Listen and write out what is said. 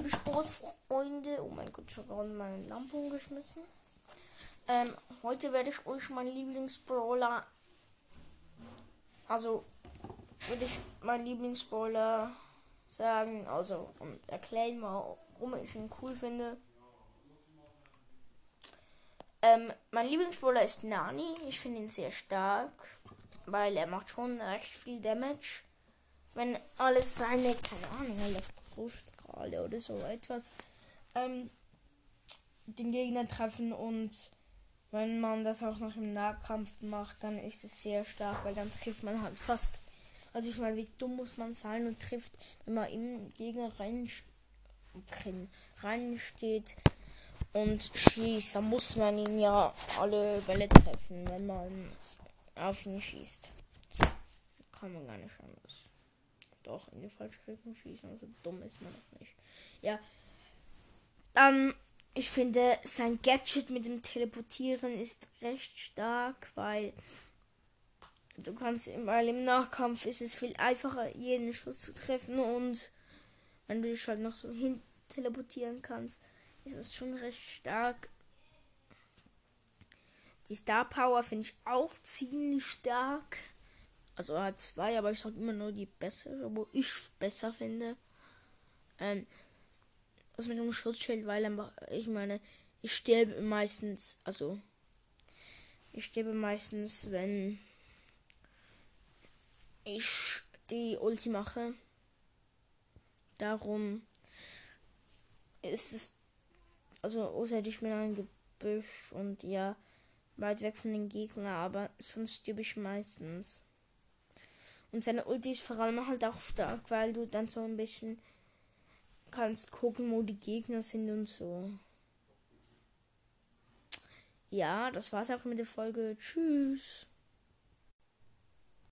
liebe Sportsfreunde. Oh mein Gott, ich habe meine Lampe umgeschmissen. Ähm, heute werde ich euch meinen Lieblingsbrawler. Also, würde ich meinen Lieblingsbrawler sagen. Also, und erklären, warum ich ihn cool finde. Ähm, mein Lieblingsbrawler ist Nani. Ich finde ihn sehr stark, weil er macht schon recht viel Damage. Wenn alles seine, keine Ahnung, Elektrostrahle oder so etwas ähm, den Gegner treffen und wenn man das auch noch im Nahkampf macht, dann ist es sehr stark, weil dann trifft man halt fast. Also ich meine, wie dumm muss man sein und trifft, wenn man im Gegner rein, rein steht und schießt, dann muss man ihn ja alle Bälle treffen, wenn man auf ihn schießt. Kann man gar nicht anders. Doch, in die falsche Richtung schießen, also dumm ist man noch nicht. Ja. Dann, ich finde, sein Gadget mit dem Teleportieren ist recht stark, weil du kannst, weil im Nachkampf ist es viel einfacher, jeden Schuss zu treffen und wenn du dich halt noch so hin teleportieren kannst, ist es schon recht stark. Die Star Power finde ich auch ziemlich stark. Also er hat zwei, aber ich sage immer nur die bessere, wo ich besser finde. Ähm, das mit dem Schutzschild, weil ich meine, ich sterbe meistens, also ich sterbe meistens, wenn ich die Ulti mache. Darum ist es also außer ich mir ein Gebüsch und ja, weit weg von den Gegnern, aber sonst stirb ich meistens. Und seine Ulti ist vor allem halt auch stark, weil du dann so ein bisschen kannst gucken, wo die Gegner sind und so. Ja, das war's auch mit der Folge. Tschüss.